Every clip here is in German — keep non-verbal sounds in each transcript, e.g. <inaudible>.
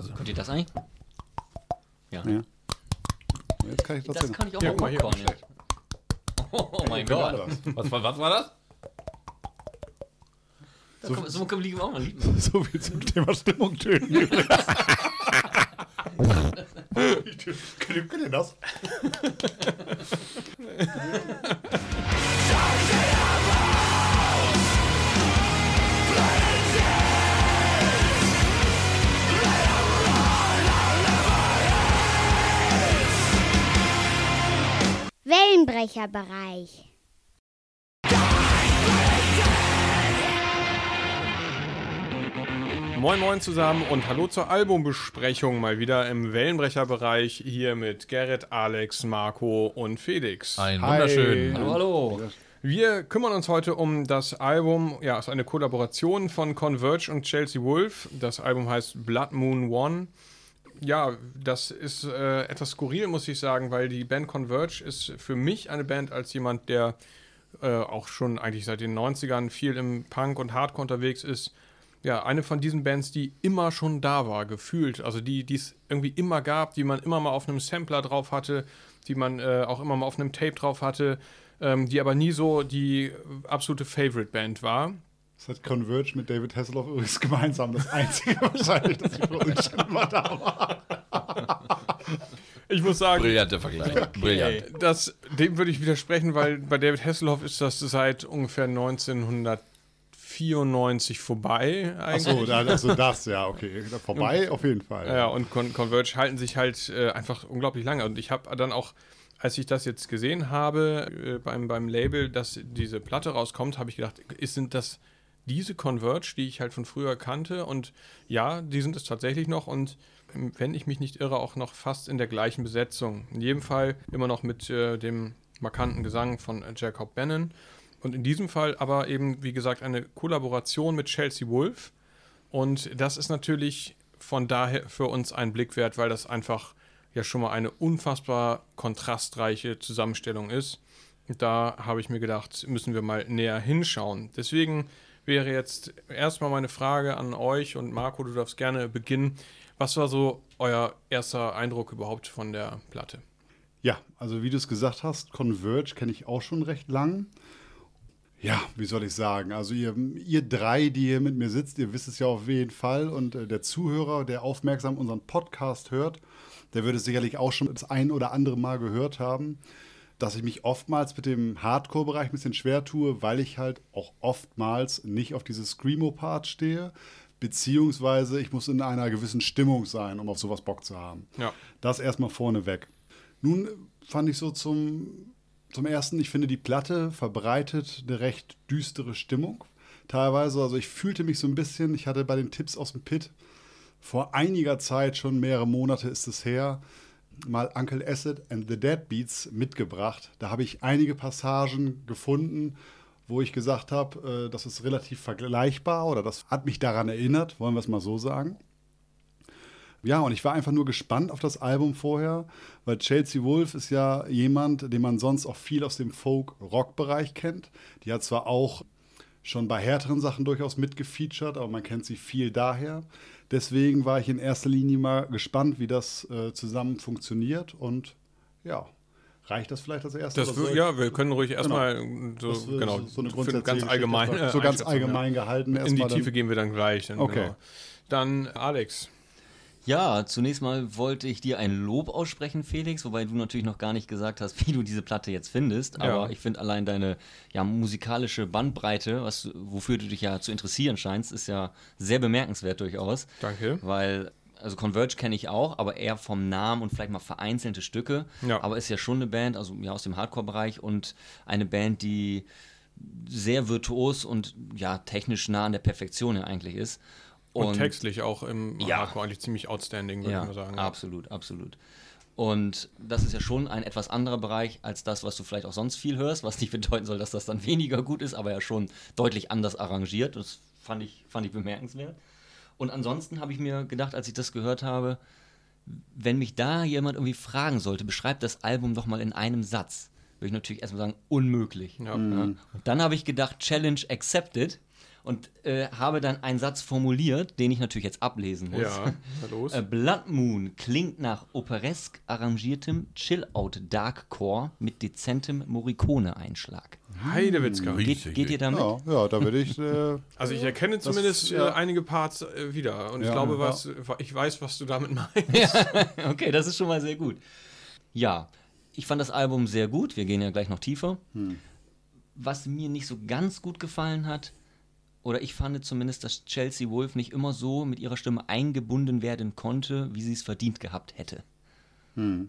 Also. Könnt ihr das eigentlich? Ja. ja. Jetzt kann ich das, das kann ich auch ja, mal Popcorn. Ja. Oh, oh mein Gott. Was, was, was war das? So, kann, so kann man auch mal lieben. <laughs> So viel zum Thema Stimmung töten. <laughs> Könnt ihr das? <laughs> Wellenbrecherbereich. Moin Moin zusammen und hallo zur Albumbesprechung mal wieder im Wellenbrecherbereich hier mit Gerrit, Alex, Marco und Felix. Ein wunderschön. Hallo, hallo. Wir kümmern uns heute um das Album, ja, es ist eine Kollaboration von Converge und Chelsea Wolf. Das Album heißt Blood Moon One ja, das ist äh, etwas skurril, muss ich sagen, weil die Band Converge ist für mich eine Band als jemand, der äh, auch schon eigentlich seit den 90ern viel im Punk und Hardcore unterwegs ist. Ja, eine von diesen Bands, die immer schon da war, gefühlt. Also die es irgendwie immer gab, die man immer mal auf einem Sampler drauf hatte, die man äh, auch immer mal auf einem Tape drauf hatte, ähm, die aber nie so die absolute Favorite-Band war. Das hat Converge mit David Hasselhoff übrigens gemeinsam. Das Einzige <laughs> wahrscheinlich, dass sie für uns schon immer da war. Ich muss sagen. Brillanter Vergleich. Okay. Brillant. Das, dem würde ich widersprechen, weil bei David Hasselhoff ist das seit ungefähr 1994 vorbei. Achso, also das, ja, okay. Vorbei und, auf jeden Fall. Ja, und Con Converge halten sich halt äh, einfach unglaublich lange. Und ich habe dann auch als ich das jetzt gesehen habe äh, beim, beim Label, dass diese Platte rauskommt, habe ich gedacht, ist, sind das diese Converge, die ich halt von früher kannte. Und ja, die sind es tatsächlich noch und wenn ich mich nicht irre, auch noch fast in der gleichen Besetzung. In jedem Fall immer noch mit äh, dem markanten Gesang von äh, Jacob Bannon. Und in diesem Fall aber eben, wie gesagt, eine Kollaboration mit Chelsea Wolf. Und das ist natürlich von daher für uns ein Blick wert, weil das einfach ja schon mal eine unfassbar kontrastreiche Zusammenstellung ist. Da habe ich mir gedacht, müssen wir mal näher hinschauen. Deswegen wäre jetzt erstmal meine Frage an euch und Marco, du darfst gerne beginnen. Was war so euer erster Eindruck überhaupt von der Platte? Ja, also wie du es gesagt hast, Converge kenne ich auch schon recht lang. Ja, wie soll ich sagen? Also ihr, ihr drei, die hier mit mir sitzt, ihr wisst es ja auf jeden Fall. Und äh, der Zuhörer, der aufmerksam unseren Podcast hört, der würde sicherlich auch schon das ein oder andere Mal gehört haben dass ich mich oftmals mit dem Hardcore-Bereich ein bisschen schwer tue, weil ich halt auch oftmals nicht auf dieses Screamo-Part stehe, beziehungsweise ich muss in einer gewissen Stimmung sein, um auf sowas Bock zu haben. Ja. Das erstmal vorneweg. Nun fand ich so zum, zum ersten, ich finde, die Platte verbreitet eine recht düstere Stimmung. Teilweise, also ich fühlte mich so ein bisschen, ich hatte bei den Tipps aus dem Pit vor einiger Zeit, schon mehrere Monate ist es her, mal Uncle Acid and the Deadbeats mitgebracht. Da habe ich einige Passagen gefunden, wo ich gesagt habe, äh, das ist relativ vergleichbar oder das hat mich daran erinnert, wollen wir es mal so sagen. Ja, und ich war einfach nur gespannt auf das Album vorher, weil Chelsea Wolf ist ja jemand, den man sonst auch viel aus dem Folk-Rock-Bereich kennt. Die hat zwar auch schon bei härteren Sachen durchaus mitgefeatured, aber man kennt sie viel daher. Deswegen war ich in erster Linie mal gespannt, wie das äh, zusammen funktioniert und ja. Reicht das vielleicht als erstes? Das ja, wir können ruhig erstmal genau. so, genau, so eine für ganz allgemein, äh, so ganz allgemein gehalten. In die Tiefe gehen wir dann gleich. Dann, okay. Genau. Dann Alex. Ja, zunächst mal wollte ich dir ein Lob aussprechen, Felix, wobei du natürlich noch gar nicht gesagt hast, wie du diese Platte jetzt findest. Aber ja. ich finde allein deine ja, musikalische Bandbreite, was, wofür du dich ja zu interessieren scheinst, ist ja sehr bemerkenswert durchaus. Danke. Weil also Converge kenne ich auch, aber eher vom Namen und vielleicht mal vereinzelte Stücke. Ja. Aber ist ja schon eine Band, also ja aus dem Hardcore-Bereich und eine Band, die sehr virtuos und ja technisch nah an der Perfektion ja eigentlich ist. Und, und textlich auch im ja, Hardcore eigentlich ziemlich outstanding, würde ja, ich mal sagen. Absolut, absolut. Und das ist ja schon ein etwas anderer Bereich als das, was du vielleicht auch sonst viel hörst, was nicht <laughs> bedeuten soll, dass das dann weniger gut ist, aber ja schon deutlich anders arrangiert. Das fand ich, fand ich bemerkenswert. Und ansonsten habe ich mir gedacht, als ich das gehört habe, wenn mich da jemand irgendwie fragen sollte, beschreib das Album doch mal in einem Satz, würde ich natürlich erstmal sagen, unmöglich. Ja. Mhm. Und dann habe ich gedacht, Challenge accepted und äh, habe dann einen Satz formuliert, den ich natürlich jetzt ablesen muss. Ja, na los. <laughs> Äh, Blood Moon klingt nach operesk arrangiertem Chill-Out Darkcore mit dezentem Morricone-Einschlag. Heidewitzka. Geht, geht ihr damit? Ja, ja, da würde ich. Äh, Also ich erkenne zumindest ja. äh, einige Parts äh, wieder und ich Ja, glaube, ja. was, ich weiß, was du damit meinst. <laughs> Okay, das ist schon mal sehr gut. Ja, ich fand das Album sehr gut. Wir gehen ja gleich noch tiefer. Was mir nicht so ganz gut gefallen hat, oder ich fand zumindest, dass Chelsea Wolf nicht immer so mit ihrer Stimme eingebunden werden konnte, wie sie es verdient gehabt hätte.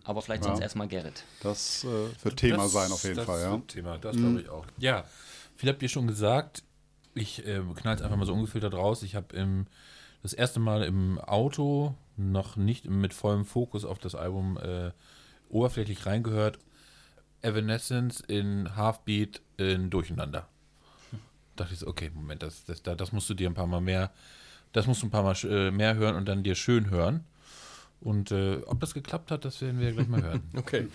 Aber vielleicht sonst Ja. erstmal Gerrit. das äh, wird Thema Das- sein, auf jeden das Fall, ja. wird Thema, das glaube ich auch. Ja, viel habt ihr schon gesagt. Ich äh, knall es einfach mal so ungefiltert raus. Ich habe das erste Mal im Auto noch nicht mit vollem Fokus auf das Album äh, oberflächlich reingehört. Evanescence in Halfbeat in Durcheinander. Dachte ich so, okay, Moment, das, das, da- das musst du dir ein paar Mal mehr, das musst du ein paar Mal äh, mehr hören und dann dir schön hören. Und äh, ob das geklappt hat, das werden wir gleich mal hören. <laughs> Okay.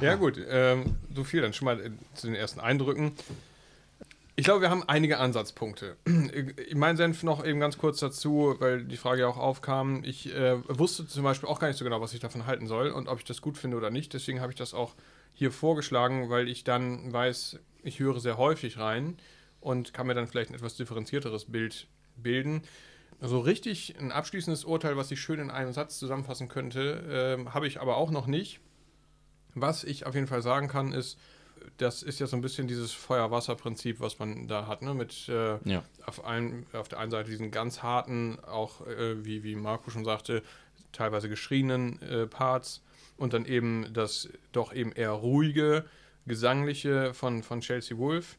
Ja, gut. Ähm, so viel dann schon mal äh, zu den ersten Eindrücken. Ich glaube, wir haben einige Ansatzpunkte. <clears throat> Mein Senf noch eben ganz kurz dazu, weil die Frage ja auch aufkam. Ich äh, wusste zum Beispiel auch gar nicht so genau, was ich davon halten soll und ob ich das gut finde oder nicht. Deswegen habe ich das auch hier vorgeschlagen, weil ich dann weiß, ich höre sehr häufig rein und kann mir dann vielleicht ein etwas differenzierteres Bild bilden. So richtig ein abschließendes Urteil, was ich schön in einem Satz zusammenfassen könnte, ähm, habe ich aber auch noch nicht. Was ich auf jeden Fall sagen kann, ist, das ist ja so ein bisschen dieses Feuer-Wasser-Prinzip, was man da hat, ne? Mit äh, Ja. auf, ein, auf der einen Seite diesen ganz harten, auch äh, wie, wie Marco schon sagte, teilweise geschrienen äh, Parts und dann eben das doch eben eher ruhige, gesangliche von, von Chelsea Wolf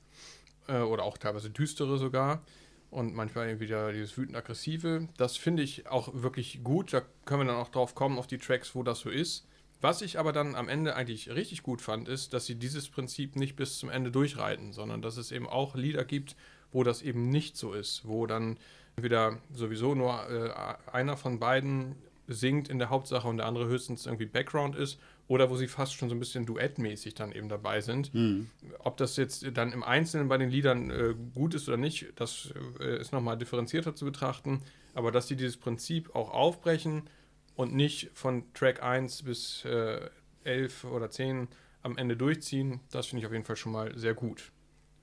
äh, oder auch teilweise düstere sogar und manchmal wieder dieses wütend-aggressive. Das finde ich auch wirklich gut. Da können wir dann auch drauf kommen, auf die Tracks, wo das so ist. Was ich aber dann am Ende eigentlich richtig gut fand, ist, dass sie dieses Prinzip nicht bis zum Ende durchreiten, sondern dass es eben auch Lieder gibt, wo das eben nicht so ist, wo dann entweder sowieso nur äh, einer von beiden singt in der Hauptsache und der andere höchstens irgendwie Background ist oder wo sie fast schon so ein bisschen duettmäßig dann eben dabei sind. Ob das jetzt dann im Einzelnen bei den Liedern äh, gut ist oder nicht, das äh, ist nochmal differenzierter zu betrachten, aber dass sie dieses Prinzip auch aufbrechen und nicht von Track 1 bis äh, 11 oder 10 am Ende durchziehen, das finde ich auf jeden Fall schon mal sehr gut.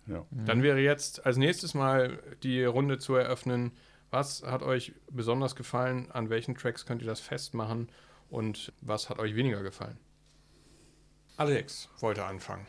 ja. Dann wäre jetzt als nächstes mal die Runde zu eröffnen. Was hat euch besonders gefallen? An welchen Tracks könnt ihr das festmachen? Und was hat euch weniger gefallen? Alex wollte anfangen.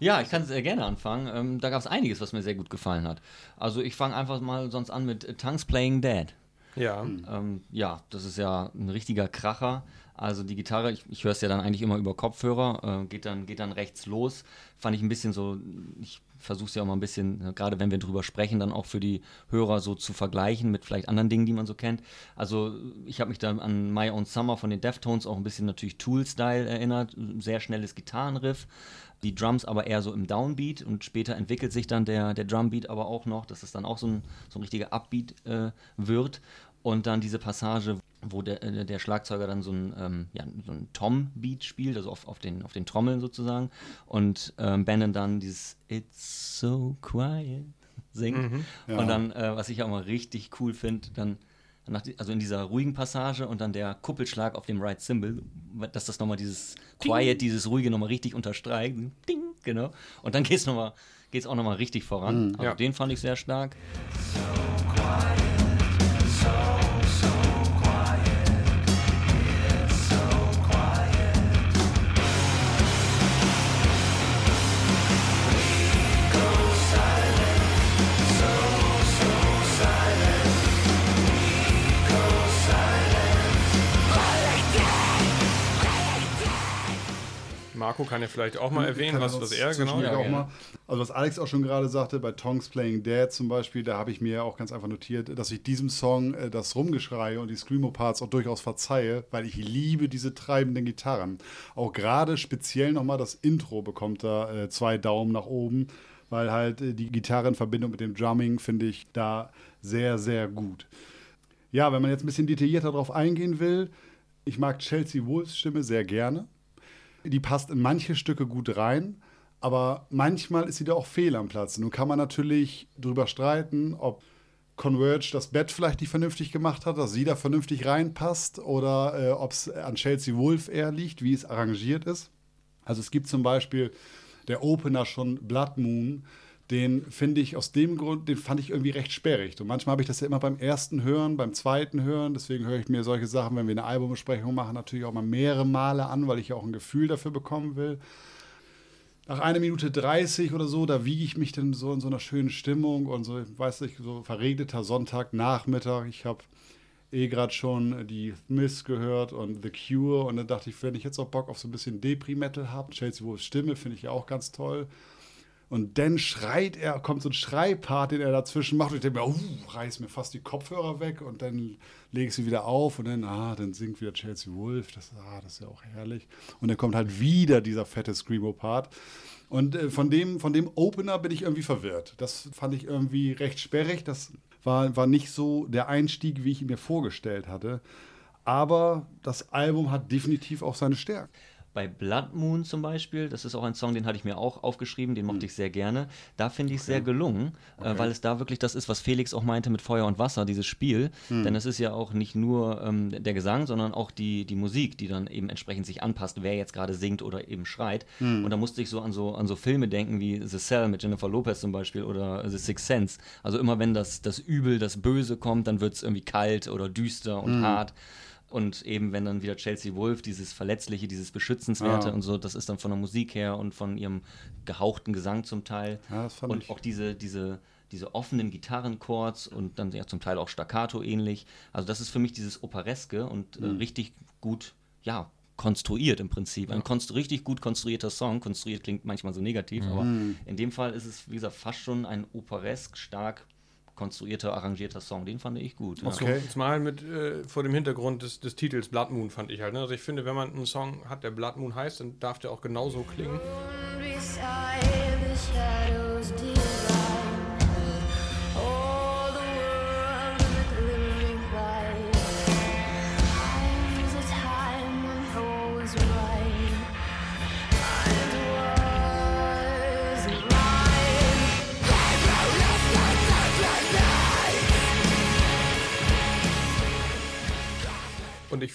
Ja, ich kann sehr gerne anfangen. Ähm, da gab es einiges, was mir sehr gut gefallen hat. Also ich fange einfach mal sonst an mit äh, Tongues Playing Dead. Ja, Ähm, ja, das ist ja ein richtiger Kracher. Also die Gitarre, ich, ich höre es ja dann eigentlich immer über Kopfhörer, äh, geht, dann, geht dann rechts los. Fand ich ein bisschen so, ich versuche es ja auch mal ein bisschen, äh, gerade wenn wir drüber sprechen, dann auch für die Hörer so zu vergleichen mit vielleicht anderen Dingen, die man so kennt. Also ich habe mich da an My Own Summer von den Deftones auch ein bisschen natürlich Tool-Style erinnert. Sehr schnelles Gitarrenriff. Die Drums aber eher so im Downbeat und später entwickelt sich dann der, der Drumbeat aber auch noch, dass es dann auch so ein, so ein richtiger Upbeat äh, wird. Und dann diese Passage, wo der, äh, der Schlagzeuger dann so ein, ähm, ja, so ein Tom-Beat spielt, also auf, auf, den, auf den Trommeln sozusagen. Und ähm, Bannon dann dieses It's so quiet singt. Ja. Und dann, äh, was ich auch mal richtig cool finde, dann, nach, die- also in dieser ruhigen Passage und dann der Kuppelschlag auf dem Right Symbol, dass das nochmal dieses Quiet, dieses Ruhige nochmal richtig unterstreicht. Ding, genau. Und dann geht's mal, geht's auch nochmal richtig voran. Also Ja. den fand ich sehr stark. Marco kann ja vielleicht auch mal erwähnen, Kann was, das was er genau. Ja, auch mal. Also was Alex auch schon gerade sagte, bei Tongs Playing Dead zum Beispiel, da habe ich mir auch ganz einfach notiert, dass ich diesem Song äh, das Rumgeschrei und die Screamo-Parts auch durchaus verzeihe, weil ich liebe diese treibenden Gitarren. Auch gerade speziell nochmal das Intro bekommt da äh, zwei Daumen nach oben, weil halt äh, die Gitarre in Verbindung mit dem Drumming finde ich da sehr, sehr gut. Ja, wenn man jetzt ein bisschen detaillierter darauf eingehen will, ich mag Chelsea Wolfs Stimme sehr gerne. Die passt in manche Stücke gut rein, Aber manchmal ist sie da auch fehl am Platz. Nun kann man natürlich drüber streiten, ob Converge das Bett vielleicht nicht vernünftig gemacht hat, dass sie da vernünftig reinpasst oder äh, ob es an Chelsea Wolf eher liegt, wie es arrangiert ist. Also es gibt zum Beispiel der Opener schon Blood Moon, den finde ich aus dem Grund, den fand ich irgendwie recht sperrig. Und manchmal habe ich das ja immer beim ersten Hören, beim zweiten Hören, deswegen höre ich mir solche Sachen, wenn wir eine Albumbesprechung machen, natürlich auch mal mehrere Male an, weil ich ja auch ein Gefühl dafür bekommen will nach einer Minute 30 oder so, da wiege ich mich dann so in so einer schönen Stimmung und so, weiß ich, so verregneter Sonntagnachmittag. Ich habe eh gerade schon die Smiths gehört und The Cure und dann dachte ich, wenn ich jetzt auch Bock auf so ein bisschen Depri-Metal habe, Chelsea Wolfs Stimme finde ich ja auch ganz toll. Und dann schreit er, kommt so ein Schreipart, den er dazwischen macht. Und ich denke mir, uh, reiß mir fast die Kopfhörer weg und dann lege ich sie wieder auf und dann, ah, dann singt wieder Chelsea Wolf. Das, ah, das ist ja auch herrlich. Und dann kommt halt wieder dieser fette Screamo-Part. Und äh, von, dem, von dem Opener bin ich irgendwie verwirrt. Das fand ich irgendwie recht sperrig. Das war, war nicht so der Einstieg, wie ich ihn mir vorgestellt hatte. Aber das Album hat definitiv auch seine Stärken bei Blood Moon zum Beispiel, das ist auch ein Song, den hatte ich mir auch aufgeschrieben, den mochte hm. ich sehr gerne. Da finde ich es okay. sehr gelungen, äh, okay. äh, weil es da wirklich das ist, was Felix auch meinte mit Feuer und Wasser, dieses Spiel. Hm. Denn es ist ja auch nicht nur ähm, der Gesang, sondern auch die, die Musik, die dann eben entsprechend sich anpasst, wer jetzt gerade singt oder eben schreit. Hm. Und da musste ich so an, so an so Filme denken wie The Cell mit Jennifer Lopez zum Beispiel oder The Sixth Sense. Also immer wenn das, das Übel, das Böse kommt, dann wird es irgendwie kalt oder düster und hm. hart. Und eben, wenn dann wieder Chelsea Wolf, dieses Verletzliche, dieses Beschützenswerte ah. und so, das ist dann von der Musik her und von ihrem gehauchten Gesang zum Teil. Ja, das fand und ich. auch diese, diese, diese offenen Gitarrenchords und dann ja zum Teil auch Staccato ähnlich. Also das ist für mich dieses Opereske und äh, mhm. äh, richtig gut, ja, konstruiert im Prinzip. Ein konstru richtig gut konstruierter Song. Konstruiert klingt manchmal so negativ, mhm. aber in dem Fall ist es, wie gesagt, fast schon ein operesk stark konstruierter, arrangierter Song. Den fand ich gut. Ja. Okay. Zumal mit äh, vor dem Hintergrund des, des, Titels Blood Moon fand ich halt. Ne? Also ich finde, wenn man einen Song hat, der Blood Moon heißt, dann darf der auch genauso klingen.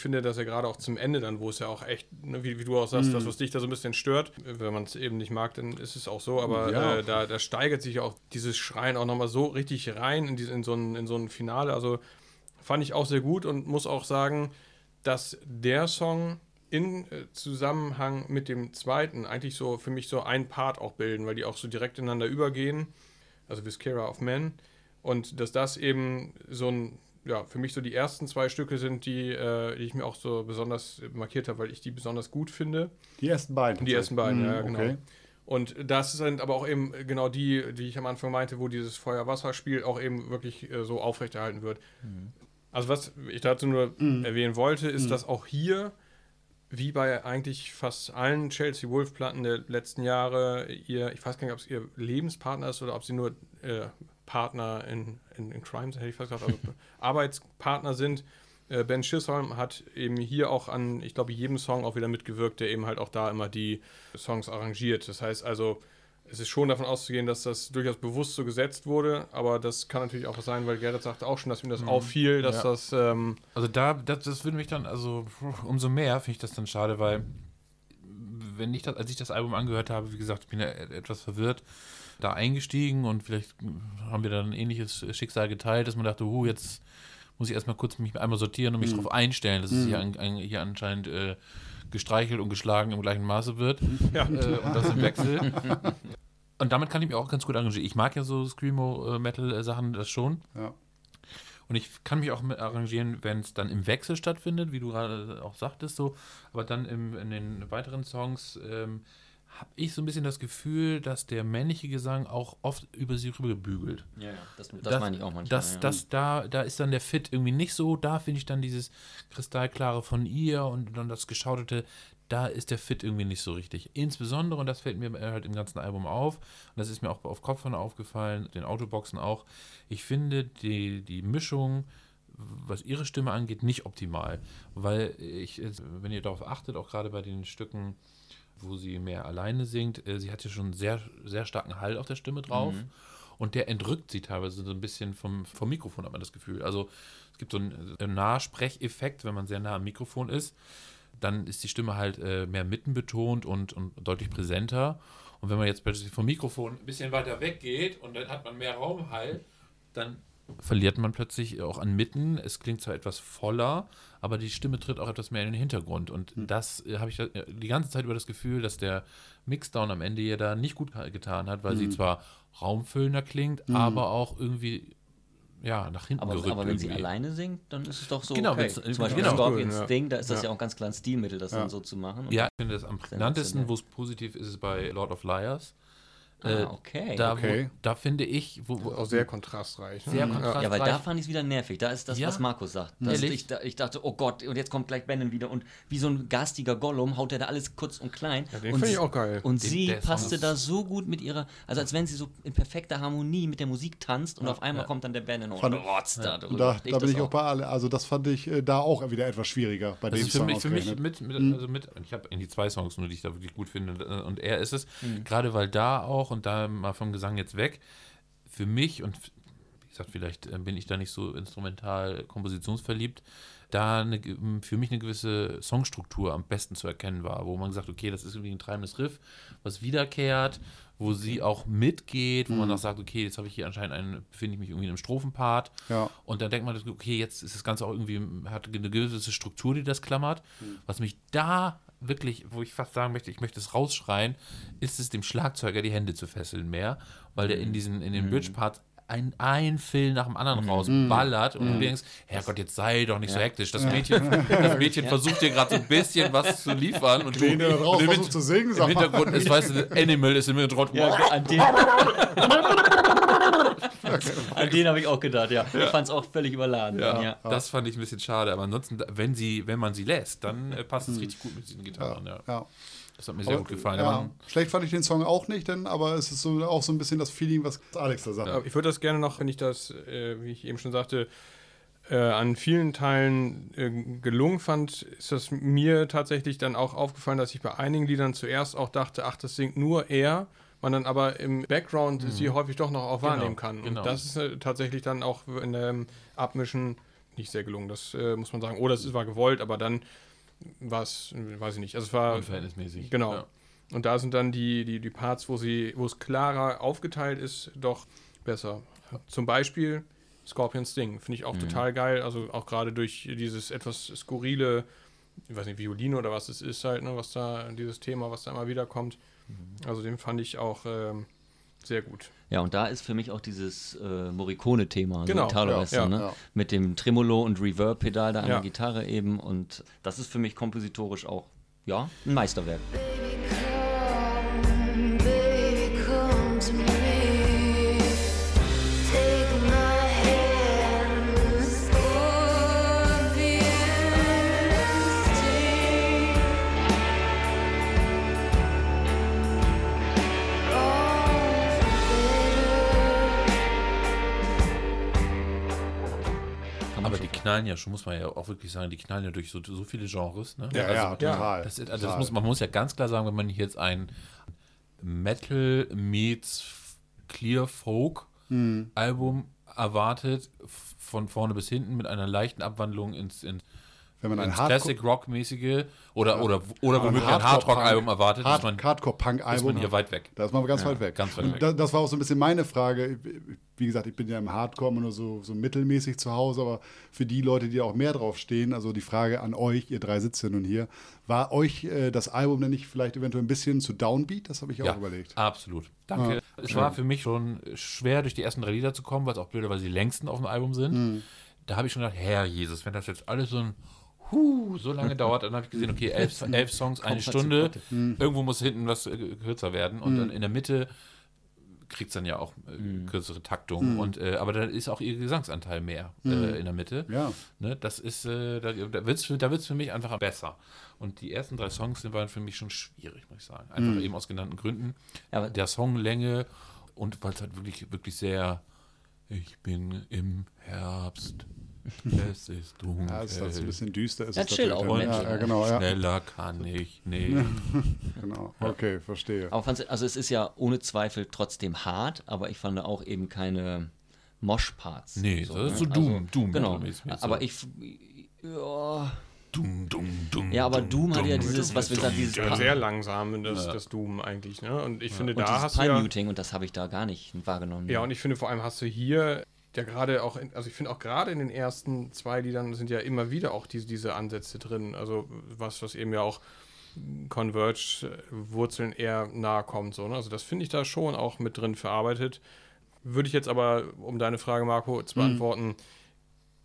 Finde, dass er gerade auch zum Ende dann, wo es ja auch echt, ne, wie, wie, du auch sagst, mhm. das, was dich da so ein bisschen stört, wenn man es eben nicht mag, dann ist es auch so, aber ja. äh, da, da, steigert sich auch dieses Schreien auch nochmal so richtig rein in, diese, in, so ein, in so ein Finale. Also fand ich auch sehr gut und muss auch sagen, dass der Song in äh, Zusammenhang mit dem zweiten eigentlich so für mich so ein Part auch bilden, weil die auch so direkt ineinander übergehen. Also Viscera of Men. Und dass das eben so ein ja, für mich so die ersten zwei Stücke sind, die, äh, die ich mir auch so besonders markiert habe, weil ich die besonders gut finde. Die ersten beiden. Die ersten beiden, mhm, ja, genau. Okay. Und das sind aber auch eben genau die, die ich am Anfang meinte, wo dieses Feuer-Wasser-Spiel auch eben wirklich äh, so aufrechterhalten wird. Mhm. Also was ich dazu nur mhm. erwähnen wollte, ist, mhm. dass auch hier, wie bei eigentlich fast allen Chelsea Wolf-Platten der letzten Jahre, ihr, ich weiß gar nicht, ob es ihr Lebenspartner ist oder ob sie nur äh, Partner in, in, in Crimes, hätte ich fast gesagt, also <laughs> Arbeitspartner sind. Äh, ben Schisholm hat eben hier auch an, ich glaube, jedem Song auch wieder mitgewirkt, der eben halt auch da immer die Songs arrangiert. Das heißt also, es ist schon davon auszugehen, dass das durchaus bewusst so gesetzt wurde, aber das kann natürlich auch sein, weil Gerrit sagte auch schon, dass ihm das mhm. auffiel, dass ja. das. Ähm also da, das, das würde mich dann, also umso mehr finde ich das dann schade, weil wenn ich das, als ich das Album angehört habe, wie gesagt, ich bin ja etwas verwirrt, da eingestiegen und vielleicht haben wir dann ein ähnliches Schicksal geteilt, dass man dachte, uh, jetzt muss ich erstmal kurz mich einmal sortieren und mich mhm. darauf einstellen, dass mhm. es hier, an, an, hier anscheinend äh, gestreichelt und geschlagen im gleichen Maße wird. Ja. Äh, und das im Wechsel. <laughs> und damit kann ich mir auch ganz gut arrangieren. Ich mag ja so Screamo-Metal-Sachen, das schon. Ja. Und ich kann mich auch mit arrangieren, wenn es dann im Wechsel stattfindet, wie du gerade auch sagtest, so. Aber dann im, in den weiteren Songs ähm, habe ich so ein bisschen das Gefühl, dass der männliche Gesang auch oft über sie rübergebügelt. Ja, ja, das, das, das meine ich auch manchmal. Das, ja. das, da, da ist dann der Fit irgendwie nicht so. Da finde ich dann dieses Kristallklare von ihr und dann das Geschautete, da ist der Fit irgendwie nicht so richtig. Insbesondere, und das fällt mir halt im ganzen Album auf, und das ist mir auch auf Kopfhörer aufgefallen, den Autoboxen auch, ich finde die, die Mischung was ihre Stimme angeht, nicht optimal. Weil ich, wenn ihr darauf achtet, auch gerade bei den Stücken wo sie mehr alleine singt, äh, sie hat ja schon sehr, sehr starken Hall auf der Stimme drauf. Und der entrückt sie teilweise so ein bisschen vom, vom Mikrofon, hat man das Gefühl. Also es gibt so einen, einen Nahsprecheffekt, wenn man sehr nah am Mikrofon ist. Dann ist die Stimme halt äh, mehr mittenbetont und, und deutlich präsenter. Und wenn man jetzt plötzlich vom Mikrofon ein bisschen weiter weggeht und dann hat man mehr Raumhall, dann verliert man plötzlich auch an Mitten. Es klingt zwar etwas voller, aber die Stimme tritt auch etwas mehr in den Hintergrund. Und das äh, habe ich äh, die ganze Zeit über das Gefühl, dass der Mixdown am Ende ja da nicht gut getan hat, weil sie zwar raumfüllender klingt, aber auch irgendwie ja, nach hinten Aber, gerückt aber wenn sie irgendwie. alleine singt, dann ist es doch so Genau, okay. Zum Beispiel genau. Scorpions ja. Ding, da ist das ja. Ja. auch ganz klar ein Stilmittel, das dann so zu machen. Und Ja, ich finde das am prägnantesten, wo es positiv ist, ist bei Lord of Liars. Ah, okay. Da, Okay. Wo, da finde ich, wo, wo, Auch sehr kontrastreich. ne? sehr Ja. kontrastreich. Ja, weil da fand ich es wieder nervig. Da ist das, Ja? was Markus sagt. Ich, da- ich dachte, oh Gott, und jetzt kommt gleich Bannon wieder und wie so ein garstiger Gollum haut er da alles kurz und klein. Ja, den und finde ich sie- auch geil. Und Den- sie passte da so gut mit ihrer, also als wenn sie so in perfekter Harmonie mit der Musik tanzt und auf einmal ja. kommt dann der Bannon und rotzt da drüber. Und da, Ich da bin ich auch bei alle. Also das fand ich äh, da auch wieder etwas schwieriger bei Das dem für Song mich, für mich mit, mit, also mit, ich habe eigentlich zwei Songs nur, die ich da wirklich gut finde äh, und er ist es. Gerade weil da auch und da mal vom Gesang jetzt weg, für mich und wie gesagt, vielleicht äh, bin ich da nicht so instrumental kompositionsverliebt, da eine, für mich eine gewisse Songstruktur am besten zu erkennen war, wo man sagt, okay, das ist irgendwie ein treibendes Riff, was wiederkehrt, wo sie auch mitgeht, wo man auch sagt, okay, jetzt habe ich hier anscheinend einen, befinde ich mich irgendwie in einem Strophenpart. Ja. Und dann denkt man, okay, jetzt ist das Ganze auch irgendwie, hat eine gewisse Struktur, die das klammert. Was mich da wirklich, wo ich fast sagen möchte, ich möchte es rausschreien, ist es dem Schlagzeuger die Hände zu fesseln mehr, weil der in diesen, in den Bridge-Parts ein, ein Fill nach dem anderen rausballert und du denkst, Herrgott, jetzt sei doch nicht so hektisch. Das Mädchen, das Mädchen versucht dir gerade so ein bisschen was zu liefern und du Kleine da draußen und im zu singen, Im. Hintergrund ist, weißt du, Animal ist im Hintergrund. Ja, an den, <laughs> <laughs> an den habe ich auch gedacht, ja. Ich fand es auch völlig überladen. Ja, Ja. das fand ich ein bisschen schade. Aber ansonsten, wenn, sie, wenn man sie lässt, dann äh, passt es richtig gut mit diesen Gitarren. Ja. Ja. Das hat mir sehr Aber, gut gefallen. ja, schlecht fand ich den Song auch nicht, denn, aber es ist so, auch so ein bisschen das Feeling, was Alex da sagt. Aber Ich würde das gerne noch, wenn ich das, äh, wie ich eben schon sagte, äh, an vielen Teilen äh, gelungen fand, ist das mir tatsächlich dann auch aufgefallen, dass ich bei einigen Liedern zuerst auch dachte, ach, das singt nur er, man dann aber im Background sie häufig doch noch auch wahrnehmen kann. genau. Und das ist äh, tatsächlich dann auch in dem Abmischen nicht sehr gelungen, das äh, muss man sagen. Oder es war gewollt, aber dann war es, weiß ich nicht. Also es war unverhältnismäßig. Genau. Ja. Und da sind dann die, die, die Parts, wo sie, wo es klarer aufgeteilt ist, doch besser. Zum Beispiel Scorpion Sting. Finde ich auch total geil. Also auch gerade durch dieses etwas skurrile, ich weiß nicht, Violine oder was es ist halt, ne, was da, dieses Thema, was da immer wieder kommt. Also den fand ich auch ähm, sehr gut. Ja, und da ist für mich auch dieses äh, Morricone-Thema, Genau, so Italo-Western, ja, ne? ja. mit dem Tremolo und Reverb-Pedal da an Ja. der Gitarre eben. Und das ist für mich kompositorisch auch, ja, ein Meisterwerk. Come, knallen ja schon, muss man ja auch wirklich sagen, die knallen ja durch so, so viele Genres. Ne? ja, also, ja, total. Das, also das muss, man muss ja ganz klar sagen, wenn man jetzt ein Metal meets Clear Folk Hm. Album erwartet, von vorne bis hinten mit einer leichten Abwandlung ins, ins, Wenn man ein ins Hardcore- Classic Rock mäßige oder oder oder Aber womöglich ein Hard Rock Album erwartet, ist man, Hard, Hardcore-Punk-Album. ist man hier weit weg. Da ist man ganz weit weg. ganz weit weg. Da, das war auch so ein bisschen meine Frage. Wie gesagt, ich bin ja im Hardcore nur so, so mittelmäßig zu Hause, aber für die Leute, die auch mehr drauf stehen, also die Frage an euch, ihr drei sitzt ja nun hier, war euch äh, das Album denn nicht vielleicht eventuell ein bisschen zu downbeat? Das habe ich auch überlegt. Absolut. Danke. Es war für mich schon schwer, durch die ersten drei Lieder zu kommen, weil es auch blöderweise die längsten auf dem Album sind. Hm. Da habe ich schon gedacht, Herr Jesus, wenn das jetzt alles so ein Huh, so lange dauert, dann habe ich gesehen, okay, elf, <laughs> elf Songs, eine halt Stunde. Hm. Irgendwo muss hinten was äh, kürzer werden. Und dann in der Mitte kriegt es dann ja auch äh, Hm. kürzere Taktung. Und, äh, aber dann ist auch ihr Gesangsanteil mehr äh, in der Mitte. Ja. Ne, das ist, äh, da, da wird es da wird's für mich einfach besser. Und die ersten drei Songs sind waren für mich schon schwierig, muss ich sagen. Einfach Hm. eben aus genannten Gründen. Ja, der Songlänge und weil es halt wirklich, wirklich sehr, ich bin im Herbst Es ist dunkel. Ja, es ist das ein bisschen düster. Ist Ja, es chill auch. Mensch. ja, ja, genau, ja, Schneller kann ich nicht. <laughs> genau. Okay, verstehe. Aber fand's, also es ist ja ohne Zweifel trotzdem hart, aber ich fand auch eben keine Mosh-Parts. Nee, das ist so ne? Doom- Doom- Genau. So. Aber ich. Ja, Dumm, dumm, dumm. ja, aber Doom hat ja dieses, was wir sagen, dieses Ja, sehr langsam, das, das Doom eigentlich. Ne? Und ich finde, und da hast du ja, und das habe ich da gar nicht wahrgenommen. Ja, und ich finde vor allem hast du hier ja gerade auch, in, also ich finde auch gerade in den ersten zwei Liedern sind ja immer wieder auch diese, diese Ansätze drin. Also was, was eben ja auch Converge-Wurzeln eher nahe kommt. So, ne? Also das finde ich da schon auch mit drin verarbeitet. Würde ich jetzt aber, um deine Frage, Marco, zu beantworten,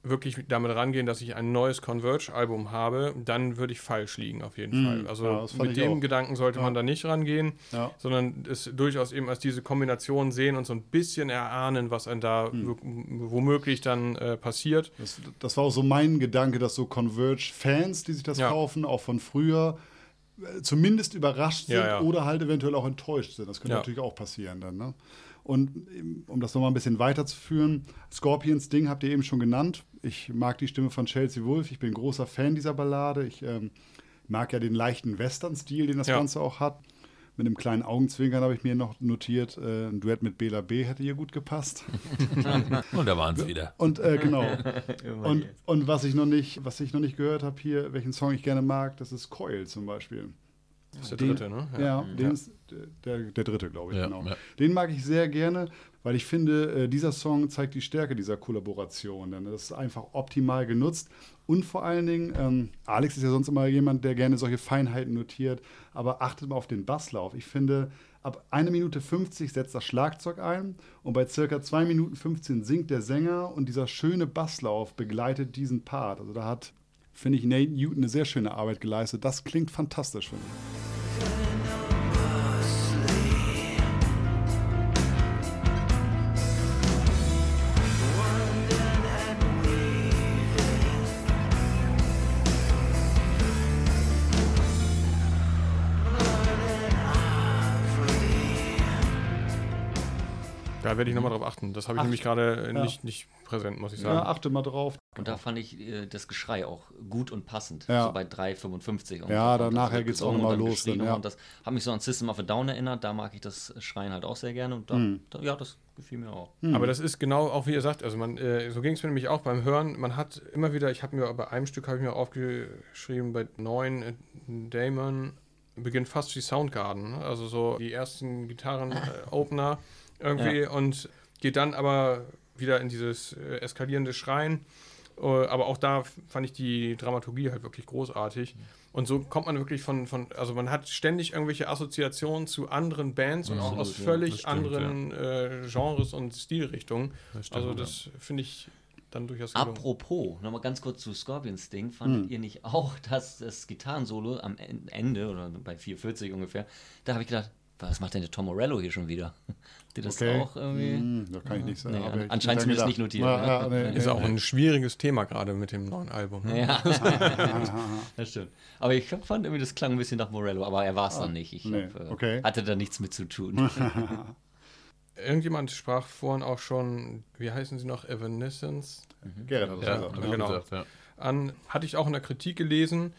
wirklich damit rangehen, dass ich ein neues Converge-Album habe, dann würde ich falsch liegen, auf jeden Fall. Also Ja, mit dem auch. Gedanken sollte man da nicht rangehen, Ja. sondern es durchaus eben als diese Kombination sehen und so ein bisschen erahnen, was einem da Hm. w- womöglich dann äh, passiert. Das, das war auch so mein Gedanke, dass so Converge-Fans, die sich das Ja. kaufen, auch von früher, äh, zumindest überrascht sind Ja, ja. oder halt eventuell auch enttäuscht sind. Das könnte Ja. natürlich auch passieren dann. Ne? Und ähm, um das nochmal ein bisschen weiterzuführen, Scorpions Ding habt ihr eben schon genannt. Ich mag die Stimme von Chelsea Wolf. Ich bin großer Fan dieser Ballade. Ich ähm, mag ja den leichten Western-Stil, den das Ja. Ganze auch hat. Mit einem kleinen Augenzwinkern habe ich mir noch notiert, äh, ein Duett mit Bela B. hätte hier gut gepasst. <laughs> Und da waren sie wieder. Und äh, genau. <laughs> und, und was ich noch nicht, was ich noch nicht gehört habe hier, welchen Song ich gerne mag, das ist Coil zum Beispiel. Das ist der Den- dritte, ne? Ja, den Ist, der, der dritte, glaube ich, Ja, genau. ja. Den mag ich sehr gerne, weil ich finde, äh, dieser Song zeigt die Stärke dieser Kollaboration. Denn das ist einfach optimal genutzt. Und vor allen Dingen, ähm, Alex ist ja sonst immer jemand, der gerne solche Feinheiten notiert, aber achtet mal auf den Basslauf. Ich finde, ab 1 Minute 50 setzt das Schlagzeug ein und bei circa 2 Minuten 15 singt der Sänger und dieser schöne Basslauf begleitet diesen Part. Also da hat, finde ich, Nate Newton eine sehr schöne Arbeit geleistet. Das klingt fantastisch, finde ich. Da werde ich nochmal drauf achten. Das habe ich Ach, nämlich gerade äh, ja. nicht, nicht präsent, muss ich Ja, sagen. achte mal drauf. Und da fand ich äh, das Geschrei auch gut und passend. Ja. So bei 3,55. und Ja, so. dann nachher wird geht's auch gesungen noch und dann los dann, ja. Und das hat mich so an System of a Down erinnert. Da mag ich das Schreien halt auch sehr gerne. Und da, Hm. da, ja, das gefiel mir auch. Aber das ist genau auch wie ihr sagt, also man, äh, so ging es mir nämlich auch beim Hören. Man hat immer wieder, ich habe mir bei einem Stück habe ich mir aufgeschrieben, bei neun äh, Damon beginnt fast wie Soundgarden, ne? also so die ersten Gitarren-Opener irgendwie und geht dann aber wieder in dieses äh, eskalierende Schreien. Äh, aber auch da fand ich die Dramaturgie halt wirklich großartig. Und so kommt man wirklich von, von, also man hat ständig irgendwelche Assoziationen zu anderen Bands und auch aus ja. völlig Das stimmt, anderen äh, Genres und Stilrichtungen. Das stimmt, also ja. das finde ich dann durchaus gelungen. Apropos, nochmal ganz kurz zu Scorpions Ding. Hm. Fandet ihr nicht auch, dass das Gitarrensolo am En- Ende, oder bei 4,40 ungefähr, da habe ich gedacht, was macht denn der Tom Morello hier schon wieder? <laughs> Ihr das Okay. auch irgendwie? Hm, das kann ich nicht sagen. Nee, anscheinend zumindest nicht notiert, Ja, ne? ja, nee, <laughs> Ist nee, auch ein schwieriges Thema gerade mit dem neuen Album. Ne? Ja, <laughs> das stimmt. Aber ich fand irgendwie, das klang ein bisschen nach Morello, aber er war es dann nicht. Ich Ah, nee, hab, äh, okay. hatte da nichts mit zu tun. Irgendjemand sprach vorhin auch schon, wie heißen sie noch, Evanescence Gerrit hat das Ja, gesagt. ne? genau. an. Hatte ich auch in der Kritik gelesen.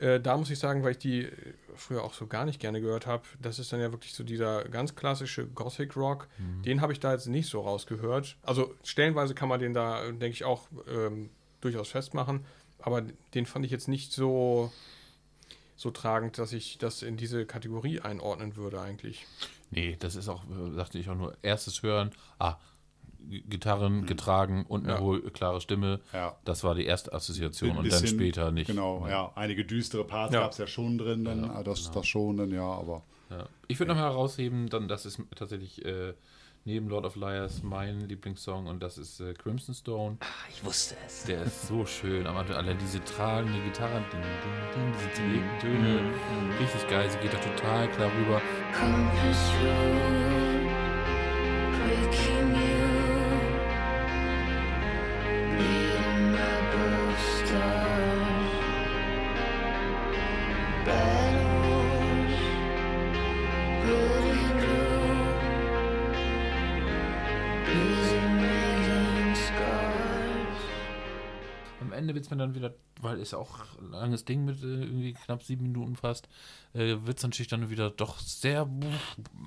Äh, da muss ich sagen, weil ich die äh, früher auch so gar nicht gerne gehört habe, das ist dann ja wirklich so dieser ganz klassische Gothic Rock. Den habe ich da jetzt nicht so rausgehört. Also stellenweise kann man den da, denke ich, auch ähm, durchaus festmachen. Aber den fand ich jetzt nicht so, so tragend, dass ich das in diese Kategorie einordnen würde eigentlich. Nee, das ist auch, äh, sagte ich auch nur, erstes Hören, ah, Gitarren getragen und eine Ja. hohe, klare Stimme. Ja. Das war die erste Assoziation Ein und dann bisschen- später nicht. Genau, ja. Einige düstere Parts Ja. gab es ja schon drin, dann, ah, das, das schon, dann ja, aber. Ja. Ich würde noch mal herausheben, dann, das ist tatsächlich äh, neben Lord of Liars mein Lieblingssong und das ist äh, Crimson Stone. ich wusste es. Der ist so schön. Am Anfang allein diese tragende Gitarre, ding, ding, ding, diese zerlegten Töne. Richtig geil, sie geht da total klar rüber. Compass Wird es mir dann wieder, weil ist ja auch ein langes Ding mit äh, irgendwie knapp sieben Minuten fast, äh, wird es natürlich dann wieder doch sehr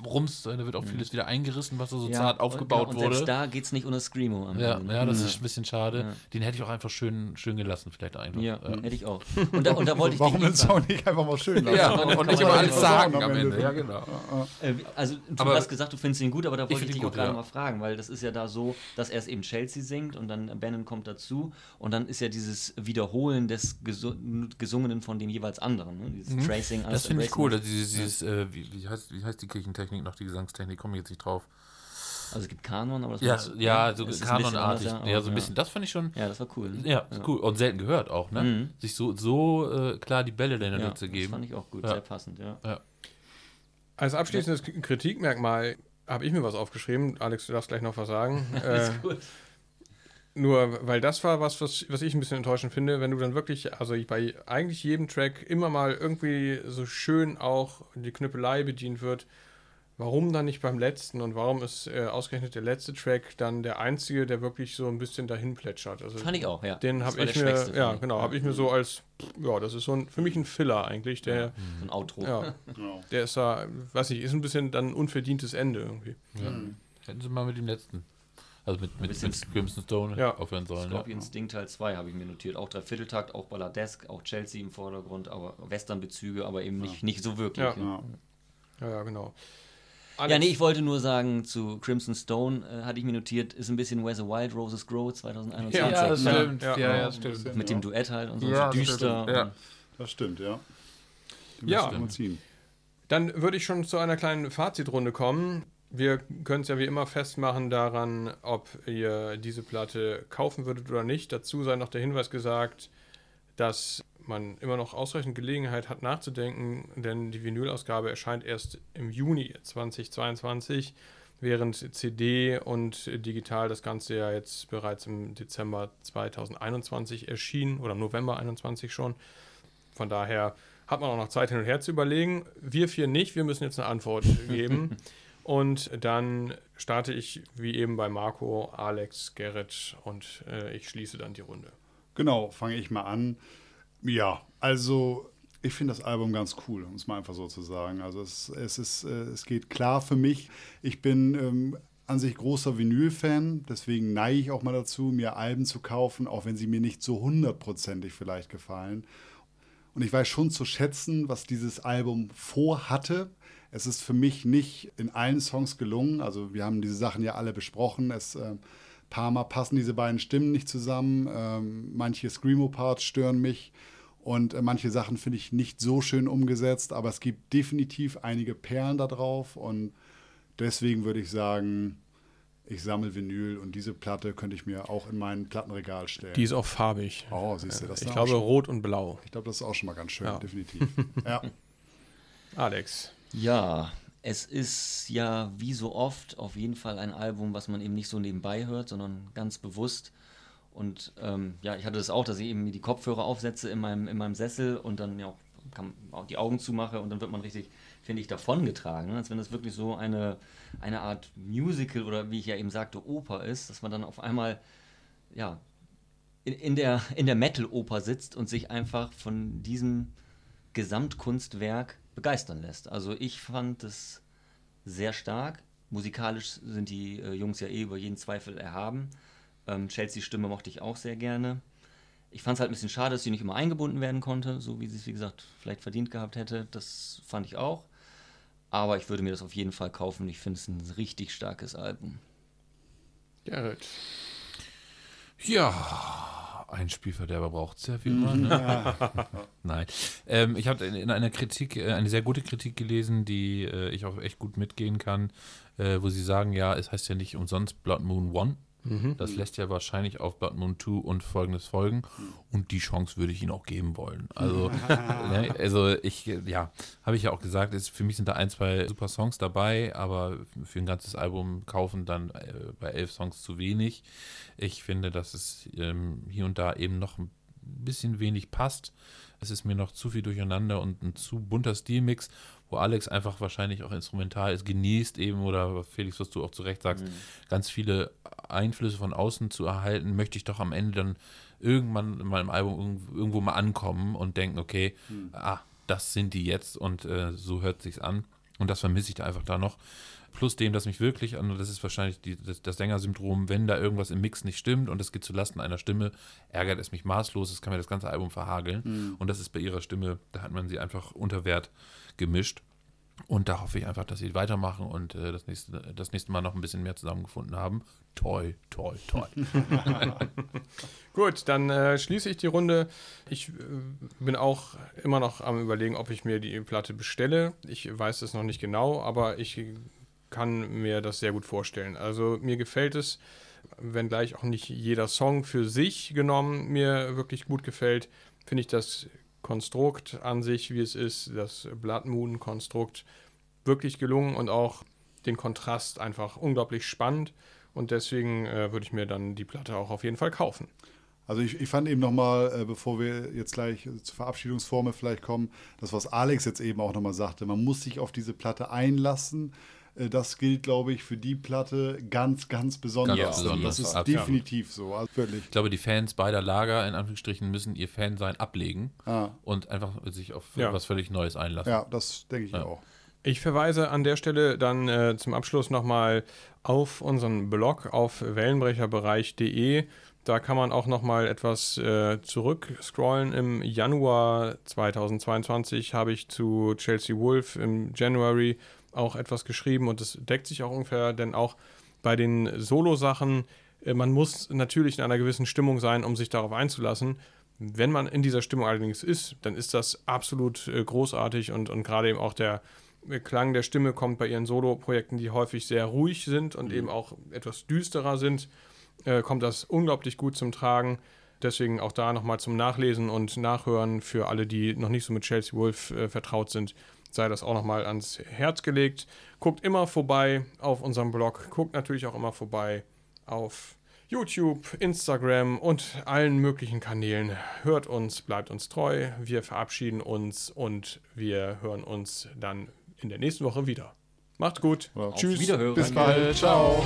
rums. Da wird auch vieles wieder eingerissen, was da so zart aufgebaut und, wurde. Und selbst da geht es nicht ohne Screamo am Ja, Ende. ja, das Ja. ist ein bisschen schade. Ja. Den hätte ich auch einfach schön, schön gelassen, vielleicht einfach. Ja, hätte ich auch. Und da, und da wollte ich <laughs> Warum den. Song nicht einfach mal schön <laughs> lassen? Ja, und nicht immer ja alles sagen am Ende. Ja, genau. Äh, Also, du Aber- hast gesagt, du findest ihn gut, aber da wollte ich, find dich ihn auch gut, gerade ja. mal fragen, weil das ist ja da so, dass erst eben Chelsea singt und dann Bannon kommt dazu und dann ist ja dieses Wiederholen des Gesu Gesungenen von dem jeweils anderen. Ne? Dieses Tracing. Mhm. Das alles finde ich cool. dass Dieses, dieses äh, wie, wie, heißt, wie heißt die Kirchentechnik noch, die Gesangstechnik? Komme ich jetzt nicht drauf. Also es gibt Kanon, aber das Ja, du- ja, so kanonartig. Ja, aber so ein bisschen. Das fand ich schon. Ja, das war cool. Ja, cool. Und selten gehört auch, ne? Mhm. Sich so, so äh, klar die Bälle dann Ja, zu das geben. fand ich auch gut, Ja. sehr passend, ja. Als abschließendes Kritikmerkmal habe ich mir was aufgeschrieben. Alex, du darfst gleich noch was sagen. <laughs> äh, Gut. Nur weil das war was, was, was ich ein bisschen enttäuschend finde, wenn du dann wirklich, also bei eigentlich jedem Track immer mal irgendwie so schön auch die Knüppelei bedient wird. Warum dann nicht beim letzten und warum ist äh, ausgerechnet der letzte Track dann der einzige, der wirklich so ein bisschen dahin plätschert? Also Fand ich auch, ja. Den habe ich mir, ja genau, habe ich mir so als, ja, das ist so ein, für mich ein Filler eigentlich, der, So ein Outro. ja, Genau. der ist da, weiß ich, ist ein bisschen dann ein unverdientes Ende irgendwie. Hätten sie mal mit dem letzten. Also mit, mit, mit Crimson Stone Ja. aufhören sollen. Ja. Scorpions Ding Teil 2 habe ich mir notiert. Auch Dreivierteltakt, auch Balladesk, auch Chelsea im Vordergrund, aber Western-Bezüge, aber eben nicht, nicht so wirklich. Ja. Ja. Ja, ja, genau. Ja, nee, ich wollte nur sagen, zu Crimson Stone äh, hatte ich mir notiert, ist ein bisschen Where the Wild Roses Grow 2021. Ja, Ja, das stimmt. Ja. Ja, ja, Ja, das stimmt. Mit dem Duett halt und so, Ja, so das düster. stimmt, ja. Das stimmt, ja. Die Ja. Dann würde ich schon zu einer kleinen Fazitrunde kommen. Wir können es ja wie immer festmachen daran, ob ihr diese Platte kaufen würdet oder nicht. Dazu sei noch der Hinweis gesagt, dass man immer noch ausreichend Gelegenheit hat nachzudenken, denn die Vinylausgabe erscheint erst im Juni 2022, während CD und digital das Ganze ja jetzt bereits im Dezember 2021 erschien oder November 21 schon. Von daher hat man auch noch Zeit hin und her zu überlegen. Wir vier nicht, wir müssen jetzt eine Antwort geben. <laughs> Und dann starte ich wie eben bei Marco, Alex, Gerrit und äh, ich schließe dann die Runde. Genau, fange ich mal an. Ja, also ich finde das Album ganz cool, um es mal einfach so zu sagen. Also es, es, ist, äh, es geht klar für mich. Ich bin ähm, an sich großer Vinyl-Fan, deswegen neige ich auch mal dazu, mir Alben zu kaufen, auch wenn sie mir nicht so hundertprozentig vielleicht gefallen. Und ich weiß schon zu schätzen, was dieses Album vorhatte. Es ist für mich nicht in allen Songs gelungen. Also wir haben diese Sachen ja alle besprochen. Es äh, paar Mal passen diese beiden Stimmen nicht zusammen. Ähm, manche Screamo-Parts stören mich. Und äh, manche Sachen finde ich nicht so schön umgesetzt. Aber es gibt definitiv einige Perlen da drauf. Und deswegen würde ich sagen, ich sammle Vinyl. Und diese Platte könnte ich mir auch in mein Plattenregal stellen. Die ist auch farbig. oh, siehst du, das ich glaube rot und blau. ich glaube, das ist auch schon mal ganz schön, Ja. definitiv. ja. <laughs> Alex. Ja, es ist ja wie so oft auf jeden Fall ein Album, was man eben nicht so nebenbei hört, sondern ganz bewusst. Und ähm, ja, ich hatte das auch, dass ich eben die Kopfhörer aufsetze in meinem, in meinem Sessel und dann ja auch, kann, auch die Augen zumache und dann wird man richtig, finde ich, davongetragen. Ne? Als wenn das wirklich so eine, eine Art Musical oder wie ich ja eben sagte, Oper ist, dass man dann auf einmal ja, in, in der, in der Metal-Oper sitzt und sich einfach von diesem Gesamtkunstwerk begeistern lässt. Also ich fand es sehr stark. Musikalisch sind die äh, Jungs ja eh über jeden Zweifel erhaben. Ähm, Chelsea Stimme mochte ich auch sehr gerne. Ich fand es halt ein bisschen schade, dass sie nicht immer eingebunden werden konnte, so wie sie es, wie gesagt, vielleicht verdient gehabt hätte. Das fand ich auch. Aber ich würde mir das auf jeden Fall kaufen. Ich finde es ein richtig starkes Album. Gerrit. Ja, ein Spielverderber braucht es ja wie immer. Ne? Nein. Ähm, ich habe in, in einer Kritik, äh, eine sehr gute Kritik gelesen, die äh, ich auch echt gut mitgehen kann, äh, wo sie sagen, ja, es heißt ja nicht umsonst Blood Moon One. Das lässt ja wahrscheinlich auf Blood Moon 2 und folgendes folgen. Und die Chance würde ich ihnen auch geben wollen. Also, <laughs> ne, also ich, ja, habe ich ja auch gesagt, ist, für mich sind da ein, zwei super Songs dabei, aber für ein ganzes Album kaufen dann äh, bei elf Songs zu wenig. Ich finde, dass es ähm, hier und da eben noch ein bisschen wenig passt. Es ist mir noch zu viel durcheinander und ein zu bunter Stilmix, wo Alex einfach wahrscheinlich auch instrumental ist, genießt eben, oder Felix, was du auch zu Recht sagst, ganz viele Einflüsse von außen zu erhalten, möchte ich doch am Ende dann irgendwann in meinem Album irgend- irgendwo mal ankommen und denken, okay, ah, das sind die jetzt und äh, so hört sich's an. Und das vermisse ich da einfach da noch. Plus dem, dass mich wirklich, und das ist wahrscheinlich die, das, das Sänger-Syndrom, wenn da irgendwas im Mix nicht stimmt und es geht zulasten einer Stimme, ärgert es mich maßlos, es kann mir das ganze Album verhageln. Und das ist bei ihrer Stimme, da hat man sie einfach unter Wert gemischt. Und da hoffe ich einfach, dass sie weitermachen und äh, das, nächste, das nächste Mal noch ein bisschen mehr zusammengefunden haben. Toi, toi, toi. <laughs> Gut, dann äh, schließe ich die Runde. Ich äh, bin auch immer noch am Überlegen, ob ich mir die Platte bestelle. Ich weiß es noch nicht genau, aber ich kann mir das sehr gut vorstellen. Also mir gefällt es, wenngleich auch nicht jeder Song für sich genommen mir wirklich gut gefällt, finde ich das Konstrukt an sich, wie es ist, das Blood Moon Konstrukt, wirklich gelungen und auch den Kontrast einfach unglaublich spannend. Und deswegen äh, würde ich mir dann die Platte auch auf jeden Fall kaufen. Also ich, ich fand eben nochmal, äh, bevor wir jetzt gleich äh, zur Verabschiedungsformel vielleicht kommen, das, was Alex jetzt eben auch nochmal sagte, man muss sich auf diese Platte einlassen. Äh, das gilt, glaube ich, für die Platte ganz, ganz besonders. Ganz besonders, das ist absolut. definitiv so. Also. Ich glaube, die Fans beider Lager, in Anführungsstrichen, müssen ihr Fansein ablegen Ah, und einfach sich auf Ja. was völlig Neues einlassen. ja, das denke ich Ja. auch. Ich verweise an der Stelle dann äh, zum Abschluss nochmal auf unseren Blog auf wellenbrecherbereich.de. Da kann man auch nochmal etwas äh, zurückscrollen. Im Januar 2022 habe ich zu Chelsea Wolf im January auch etwas geschrieben und das deckt sich auch ungefähr, denn auch bei den Solo-Sachen, äh, man muss natürlich in einer gewissen Stimmung sein, um sich darauf einzulassen. Wenn man in dieser Stimmung allerdings ist, dann ist das absolut äh, großartig und, und gerade eben auch der äh, Klang der Stimme kommt bei ihren Solo-Projekten, die häufig sehr ruhig sind und eben auch etwas düsterer sind, kommt das unglaublich gut zum Tragen. Deswegen auch da nochmal zum Nachlesen und Nachhören für alle, die noch nicht so mit Chelsea Wolf vertraut sind, sei das auch nochmal ans Herz gelegt. Guckt immer vorbei auf unserem Blog, guckt natürlich auch immer vorbei auf YouTube, Instagram und allen möglichen Kanälen. Hört uns, bleibt uns treu. Wir verabschieden uns und wir hören uns dann in der nächsten Woche wieder. Macht's gut. Auf Tschüss. Wiederhören. Bis bald. Ciao.